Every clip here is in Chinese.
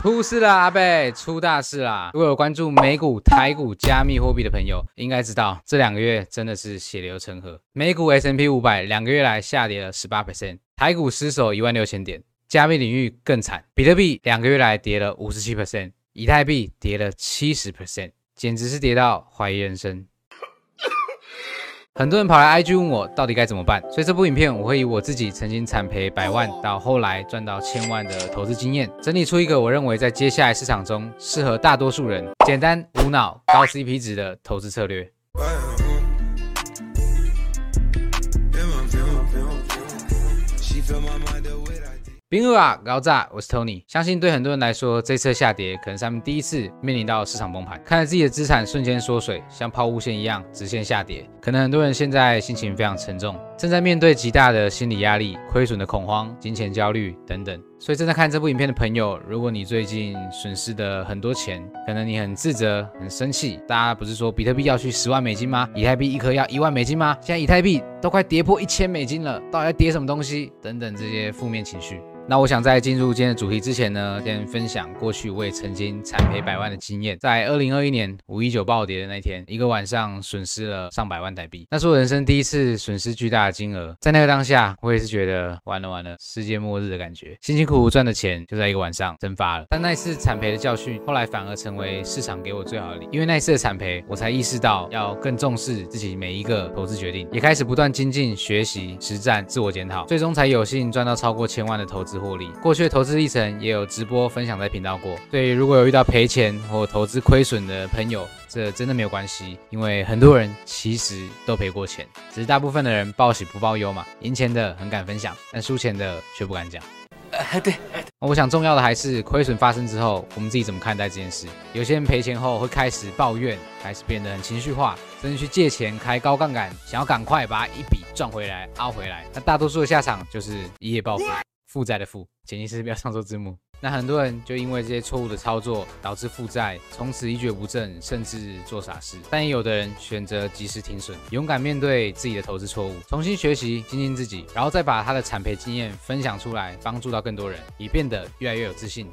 出事了，阿贝，出大事啦！如果有关注美股、台股、加密货币的朋友，应该知道这两个月真的是血流成河。美股 S&P 五百两个月来下跌了十八 percent，台股失守一万六千点，加密领域更惨，比特币两个月来跌了五十七 percent，以太币跌了七十 percent，简直是跌到怀疑人生。很多人跑来 IG 问我到底该怎么办，所以这部影片我会以我自己曾经惨赔百万到后来赚到千万的投资经验，整理出一个我认为在接下来市场中适合大多数人、简单无脑、高 CP 值的投资策略。冰恶啊，高炸！我是 Tony。相信对很多人来说，这次下跌可能是他们第一次面临到市场崩盘，看着自己的资产瞬间缩水，像抛物线一样直线下跌。可能很多人现在心情非常沉重，正在面对极大的心理压力、亏损的恐慌、金钱焦虑等等。所以正在看这部影片的朋友，如果你最近损失的很多钱，可能你很自责、很生气。大家不是说比特币要去十万美金吗？以太币一颗要一万美金吗？现在以太币都快跌破一千美金了，到底要跌什么东西？等等这些负面情绪。那我想在进入今天的主题之前呢，先分享过去我也曾经惨赔百万的经验。在二零二一年五一九暴跌的那天，一个晚上损失了上百万台币，那是我人生第一次损失巨大的金额。在那个当下，我也是觉得完了完了，世界末日的感觉。辛辛苦苦赚的钱就在一个晚上蒸发了。但那次惨赔的教训，后来反而成为市场给我最好的礼。因为那一次的惨赔，我才意识到要更重视自己每一个投资决定，也开始不断精进、学习、实战、自我检讨，最终才有幸赚到超过千万的投资。获利，过去的投资历程也有直播分享在频道过。对于如果有遇到赔钱或投资亏损的朋友，这真的没有关系，因为很多人其实都赔过钱，只是大部分的人报喜不报忧嘛。赢钱的很敢分享，但输钱的却不敢讲。呃，对，我想重要的还是亏损发生之后，我们自己怎么看待这件事。有些人赔钱后会开始抱怨，开始变得很情绪化，甚至去借钱开高杠杆，想要赶快把一笔赚回来、凹回来。那大多数的下场就是一夜暴富。负债的负，前提是不要上错字幕。那很多人就因为这些错误的操作，导致负债，从此一蹶不振，甚至做傻事。但也有的人选择及时停损，勇敢面对自己的投资错误，重新学习，精进自己，然后再把他的产赔经验分享出来，帮助到更多人，以变得越来越有自信。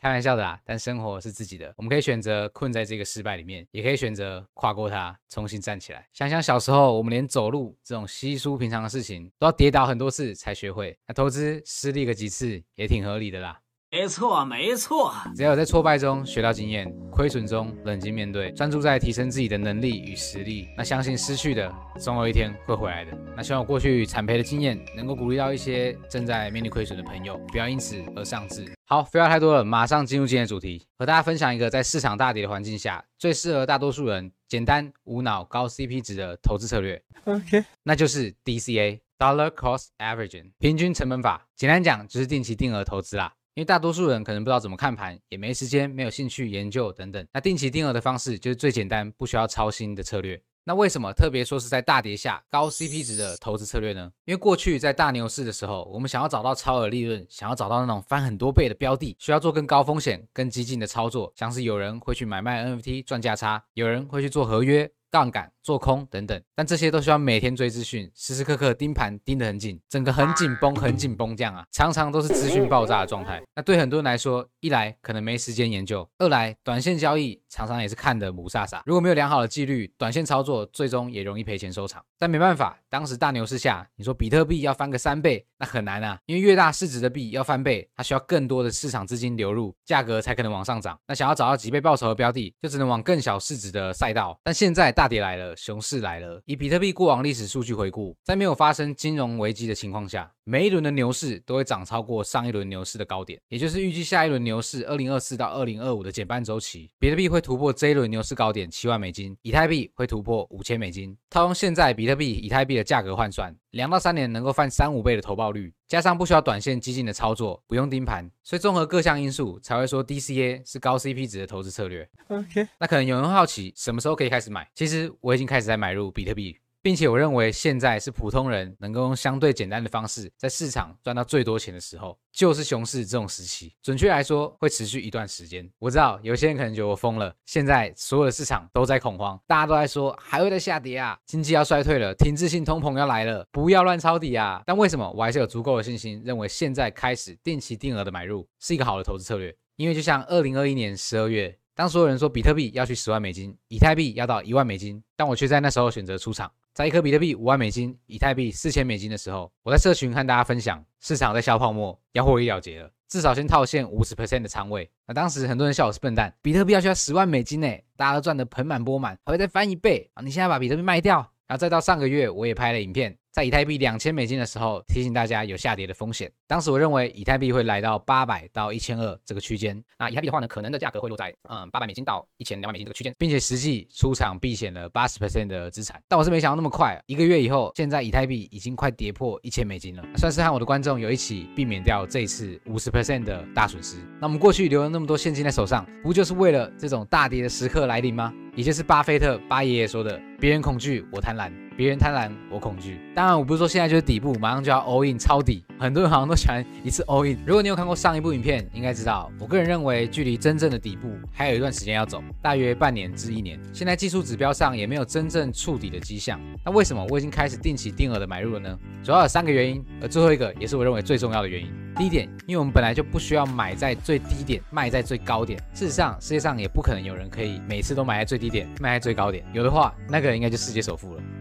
开玩笑的啦，但生活是自己的，我们可以选择困在这个失败里面，也可以选择跨过它，重新站起来。想想小时候，我们连走路这种稀疏平常的事情，都要跌倒很多次才学会。那投资失利个几次，也挺合理的啦。没错，没错。只要有在挫败中学到经验，亏损中冷静面对，专注在提升自己的能力与实力，那相信失去的总有一天会回来的。那希望我过去惨赔的经验，能够鼓励到一些正在面临亏损的朋友，不要因此而丧志。好，废话太多了，马上进入今天的主题，和大家分享一个在市场大跌的环境下，最适合大多数人简单无脑高 CP 值的投资策略。OK，那就是 DCA（Dollar Cost Averaging） 平均成本法。简单讲，就是定期定额投资啦。因为大多数人可能不知道怎么看盘，也没时间、没有兴趣研究等等。那定期定额的方式就是最简单、不需要操心的策略。那为什么特别说是在大跌下高 CP 值的投资策略呢？因为过去在大牛市的时候，我们想要找到超额利润，想要找到那种翻很多倍的标的，需要做更高风险、更激进的操作，像是有人会去买卖 NFT 赚价差，有人会去做合约。杠杆、做空等等，但这些都需要每天追资讯，时时刻刻盯盘盯得很紧，整个很紧绷、很紧绷这样啊，常常都是资讯爆炸的状态。那对很多人来说，一来可能没时间研究，二来短线交易常常也是看得雾煞煞。如果没有良好的纪律，短线操作最终也容易赔钱收场。但没办法，当时大牛市下，你说比特币要翻个三倍，那很难啊，因为越大市值的币要翻倍，它需要更多的市场资金流入，价格才可能往上涨。那想要找到几倍报酬的标的，就只能往更小市值的赛道。但现在大跌来了，熊市来了。以比特币过往历史数据回顾，在没有发生金融危机的情况下，每一轮的牛市都会涨超过上一轮牛市的高点，也就是预计下一轮牛市二零二四到二零二五的减半周期，比特币会突破这一轮牛市高点七万美金，以太币会突破五千美金。套用现在比特币、以太币的价格换算，两到三年能够翻三五倍的投报率，加上不需要短线激进的操作，不用盯盘，所以综合各项因素，才会说 DCA 是高 CP 值的投资策略。OK，那可能有人好奇，什么时候可以开始买？其实我已经开始在买入比特币。并且我认为现在是普通人能够用相对简单的方式在市场赚到最多钱的时候，就是熊市这种时期。准确来说，会持续一段时间。我知道有些人可能觉得我疯了，现在所有的市场都在恐慌，大家都在说还会再下跌啊，经济要衰退了，停滞性通膨要来了，不要乱抄底啊。但为什么我还是有足够的信心，认为现在开始定期定额的买入是一个好的投资策略？因为就像二零二一年十二月。当所有人说比特币要去十万美金，以太币要到一万美金，但我却在那时候选择出场。在一颗比特币五万美金，以太币四千美金的时候，我在社群和大家分享，市场在消泡沫，要获利了结了，至少先套现五十 percent 的仓位。那当时很多人笑我是笨蛋，比特币要需要十万美金呢，大家都赚得盆满钵满，还会再翻一倍啊！你现在把比特币卖掉，然后再到上个月，我也拍了影片。在以太币两千美金的时候，提醒大家有下跌的风险。当时我认为以太币会来到八百到一千二这个区间。那以太币的话呢，可能的价格会落在嗯八百美金到一千两百美金这个区间，并且实际出场避险了八十 percent 的资产。但我是没想到那么快，一个月以后，现在以太币已经快跌破一千美金了，算是和我的观众有一起避免掉这一次五十 percent 的大损失。那我们过去留了那么多现金在手上，不就是为了这种大跌的时刻来临吗？也就是巴菲特巴爷爷说的：“别人恐惧，我贪婪；别人贪婪，我恐惧。”当然，我不是说现在就是底部，马上就要 all in 抄底。很多人好像都喜欢一次 all in。如果你有看过上一部影片，应该知道，我个人认为距离真正的底部还有一段时间要走，大约半年至一年。现在技术指标上也没有真正触底的迹象。那为什么我已经开始定期定额的买入了呢？主要有三个原因，而最后一个也是我认为最重要的原因。第一点，因为我们本来就不需要买在最低点，卖在最高点。事实上，世界上也不可能有人可以每次都买在最低点，卖在最高点。有的话，那个人应该就世界首富了。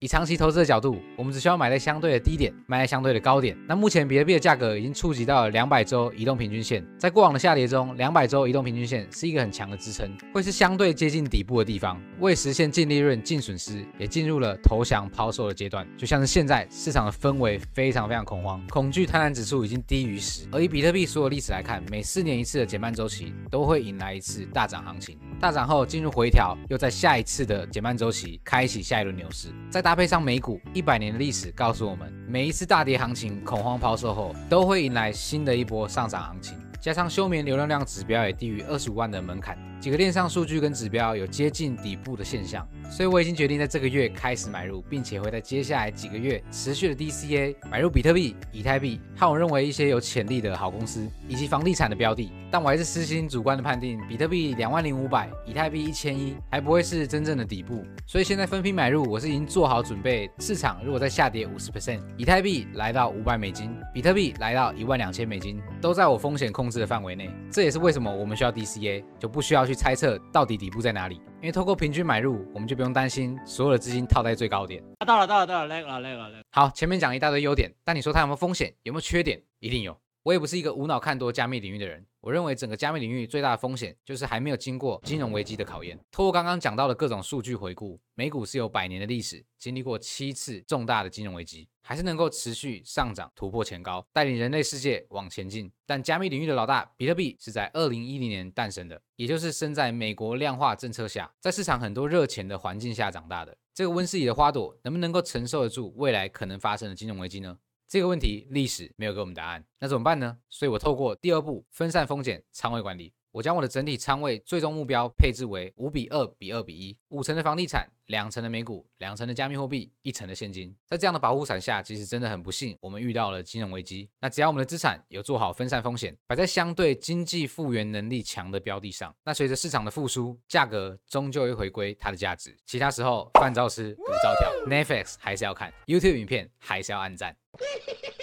以长期投资的角度，我们只需要买在相对的低点，卖在相对的高点。那目前比特币的价格已经触及到了两百周移动平均线，在过往的下跌中，两百周移动平均线是一个很强的支撑，会是相对接近底部的地方。为实现净利润、净损失，也进入了投降抛售的阶段。就像是现在市场的氛围非常非常恐慌，恐惧贪婪指数已经低于十。而以比特币所有历史来看，每四年一次的减半周期都会引来一次大涨行情，大涨后进入回调，又在下一次的减半周期开启下一轮牛市。在搭配上美股一百年的历史告诉我们，每一次大跌行情恐慌抛售后，都会迎来新的一波上涨行情。加上休眠流量量指标也低于二十五万的门槛。几个链上数据跟指标有接近底部的现象，所以我已经决定在这个月开始买入，并且会在接下来几个月持续的 DCA 买入比特币、以太币和我认为一些有潜力的好公司以及房地产的标的。但我还是私心主观的判定，比特币两万零五百，以太币一千一还不会是真正的底部，所以现在分批买入，我是已经做好准备。市场如果再下跌五十 percent，以太币来到五百美金，比特币来到一万两千美金，都在我风险控制的范围内。这也是为什么我们需要 DCA，就不需要去猜测到底底部在哪里，因为透过平均买入，我们就不用担心所有的资金套在最高点。啊，到了，到了，到了，累了，累了，累了。好，前面讲一大堆优点，但你说它有没有风险？有没有缺点？一定有。我也不是一个无脑看多加密领域的人。我认为整个加密领域最大的风险就是还没有经过金融危机的考验。透过刚刚讲到的各种数据回顾，美股是有百年的历史，经历过七次重大的金融危机，还是能够持续上涨，突破前高，带领人类世界往前进。但加密领域的老大比特币是在二零一零年诞生的，也就是生在美国量化政策下，在市场很多热钱的环境下长大的。这个温室里的花朵能不能够承受得住未来可能发生的金融危机呢？这个问题历史没有给我们答案，那怎么办呢？所以我透过第二步分散风险仓位管理，我将我的整体仓位最终目标配置为五比二比二比一，五成的房地产，两成的美股，两成的加密货币，一成的现金。在这样的保护伞下，其实真的很不幸，我们遇到了金融危机。那只要我们的资产有做好分散风险，摆在相对经济复原能力强的标的上，那随着市场的复苏，价格终究会回归它的价值。其他时候饭照吃，股照跳，Netflix 还是要看，YouTube 影片还是要按赞。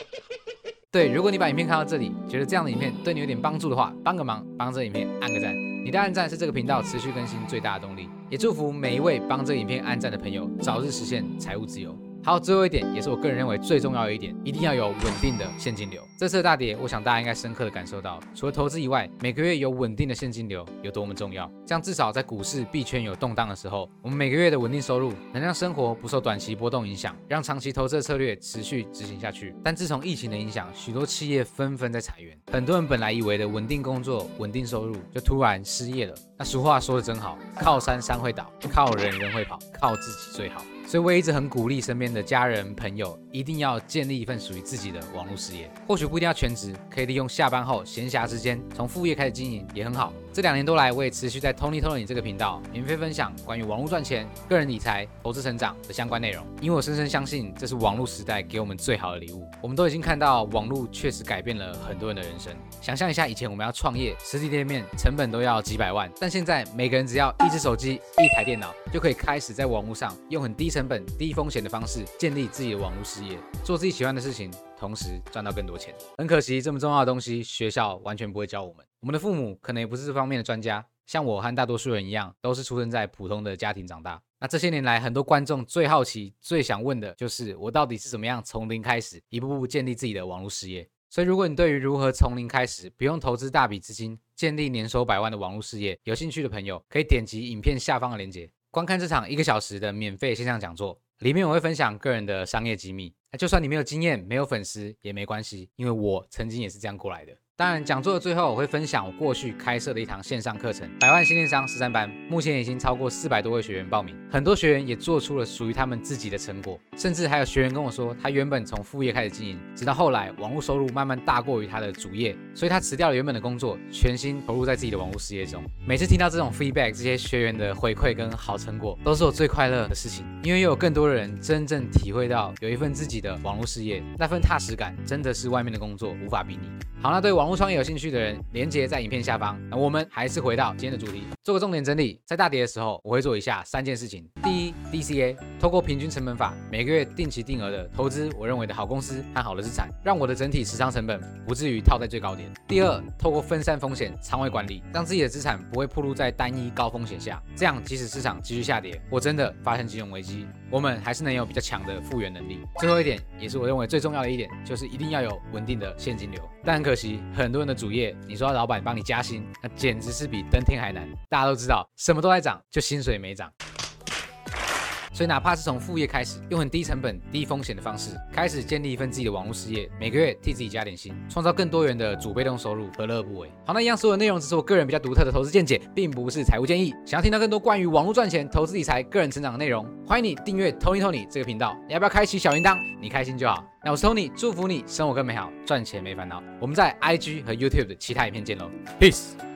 对，如果你把影片看到这里，觉得这样的影片对你有点帮助的话，帮个忙，帮这影片按个赞。你的按赞是这个频道持续更新最大的动力。也祝福每一位帮这影片按赞的朋友，早日实现财务自由。好，最后一点也是我个人认为最重要的一点，一定要有稳定的现金流。这次的大跌，我想大家应该深刻的感受到，除了投资以外，每个月有稳定的现金流有多么重要。这样至少在股市币圈有动荡的时候，我们每个月的稳定收入能让生活不受短期波动影响，让长期投资的策略持续执行下去。但自从疫情的影响，许多企业纷纷在裁员，很多人本来以为的稳定工作、稳定收入，就突然失业了。那俗话说的真好，靠山山会倒，靠人人会跑，靠自己最好。所以我也一直很鼓励身边的家人朋友，一定要建立一份属于自己的网络事业。或许不一定要全职，可以利用下班后闲暇时间，从副业开始经营也很好。这两年多来，我也持续在 Tony Tony 这个频道免费分享关于网络赚钱、个人理财、投资成长的相关内容，因为我深深相信这是网络时代给我们最好的礼物。我们都已经看到网络确实改变了很多人的人生。想象一下，以前我们要创业，实体店面成本都要几百万，但现在每个人只要一只手机、一台电脑，就可以开始在网络上用很低成本、低风险的方式建立自己的网络事业，做自己喜欢的事情，同时赚到更多钱。很可惜，这么重要的东西，学校完全不会教我们。我们的父母可能也不是这方面的专家，像我和大多数人一样，都是出生在普通的家庭长大。那这些年来，很多观众最好奇、最想问的就是，我到底是怎么样从零开始，一步步建立自己的网络事业？所以，如果你对于如何从零开始，不用投资大笔资金，建立年收百万的网络事业有兴趣的朋友，可以点击影片下方的链接，观看这场一个小时的免费线上讲座。里面我会分享个人的商业机密。那就算你没有经验、没有粉丝也没关系，因为我曾经也是这样过来的。当然，讲座的最后我会分享我过去开设的一堂线上课程《百万新电商实战班》，目前已经超过四百多位学员报名，很多学员也做出了属于他们自己的成果，甚至还有学员跟我说，他原本从副业开始经营，直到后来网络收入慢慢大过于他的主业，所以他辞掉了原本的工作，全心投入在自己的网络事业中。每次听到这种 feedback，这些学员的回馈跟好成果，都是我最快乐的事情，因为又有更多的人真正体会到有一份自己的网络事业，那份踏实感真的是外面的工作无法比拟。好，那对网络创业有兴趣的人，连接在影片下方。那我们还是回到今天的主题，做个重点整理。在大跌的时候，我会做以下三件事情：第一，DCA，透过平均成本法，每个月定期定额的投资我认为的好公司和好的资产，让我的整体持仓成本不至于套在最高点。第二，透过分散风险仓位管理，让自己的资产不会暴露在单一高风险下，这样即使市场继续下跌，我真的发生金融危机，我们还是能有比较强的复原能力。最后一点，也是我认为最重要的一点，就是一定要有稳定的现金流。但很可惜，很多人的主业，你说老板帮你加薪，那简直是比登天还难。大家都知道，什么都在涨，就薪水没涨。所以，哪怕是从副业开始，用很低成本、低风险的方式，开始建立一份自己的网络事业，每个月替自己加点薪，创造更多元的主被动收入，何乐而不为？好，那一样，所有内容只是我个人比较独特的投资见解，并不是财务建议。想要听到更多关于网络赚钱、投资理财、个人成长的内容，欢迎你订阅 Tony Tony 这个频道。你要不要开启小铃铛？你开心就好。那我是 Tony，祝福你生活更美好，赚钱没烦恼。我们在 IG 和 YouTube 的其他影片见喽，Peace。